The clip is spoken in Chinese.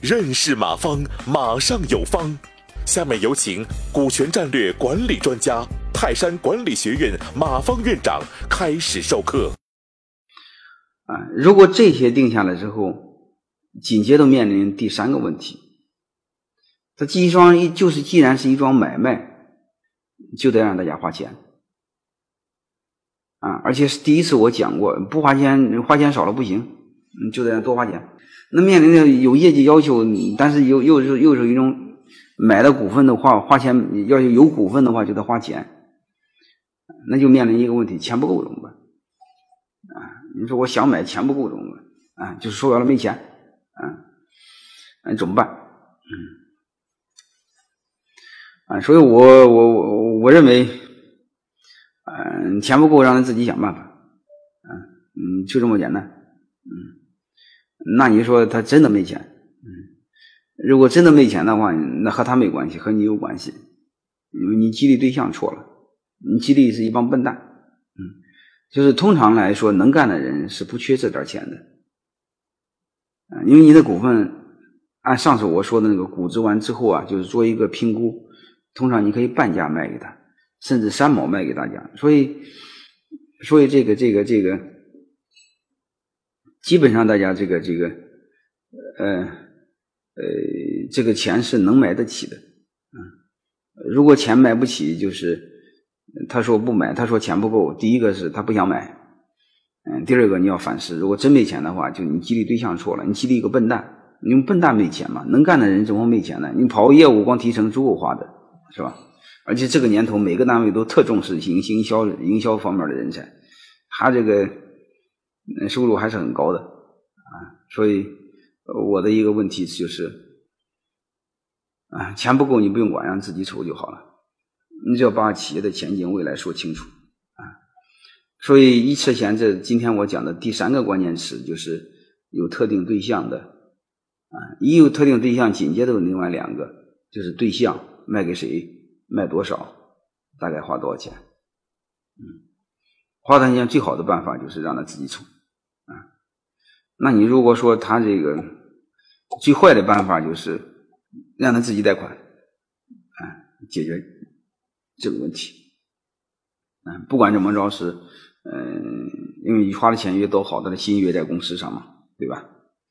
认识马方，马上有方。下面有请股权战略管理专家、泰山管理学院马方院长开始授课。啊，如果这些定下来之后，紧接着面临第三个问题。这一桩一就是既然是一桩买卖，就得让大家花钱。啊，而且是第一次我讲过，不花钱花钱少了不行，就得多花钱。那面临着有业绩要求，但是又又是又是一种买的股份的话，花钱要有股份的话就得花钱，那就面临一个问题，钱不够怎么办？啊，你说我想买钱不够怎么办？啊，就是说白了没钱，啊，那怎么办？嗯，啊，所以我我我我认为。嗯，钱不够，让他自己想办法。嗯嗯，就这么简单。嗯，那你说他真的没钱？嗯，如果真的没钱的话，那和他没关系，和你有关系。因为你激励对象错了，你激励是一帮笨蛋。嗯，就是通常来说，能干的人是不缺这点钱的。啊，因为你的股份按上次我说的那个估值完之后啊，就是做一个评估，通常你可以半价卖给他。甚至三毛卖给大家，所以，所以这个这个这个，基本上大家这个这个，呃呃，这个钱是能买得起的，嗯，如果钱买不起，就是他说不买，他说钱不够，第一个是他不想买，嗯，第二个你要反思，如果真没钱的话，就你激励对象错了，你激励一个笨蛋，因为笨蛋没钱嘛，能干的人怎么没钱呢？你跑业务光提成足够花的，是吧？而且这个年头，每个单位都特重视营营销、营销方面的人才，他这个收入还是很高的啊。所以我的一个问题就是，啊，钱不够你不用管，让自己筹就好了。你只要把企业的前景、未来说清楚啊。所以一车钱这今天我讲的第三个关键词就是有特定对象的啊，一有特定对象，紧接着另外两个就是对象卖给谁。卖多少，大概花多少钱？嗯，花多少钱最好的办法就是让他自己筹啊。那你如果说他这个最坏的办法就是让他自己贷款啊，解决这个问题。嗯，不管怎么着是，嗯，因为你花的钱越多，好，他的心越在公司上嘛，对吧？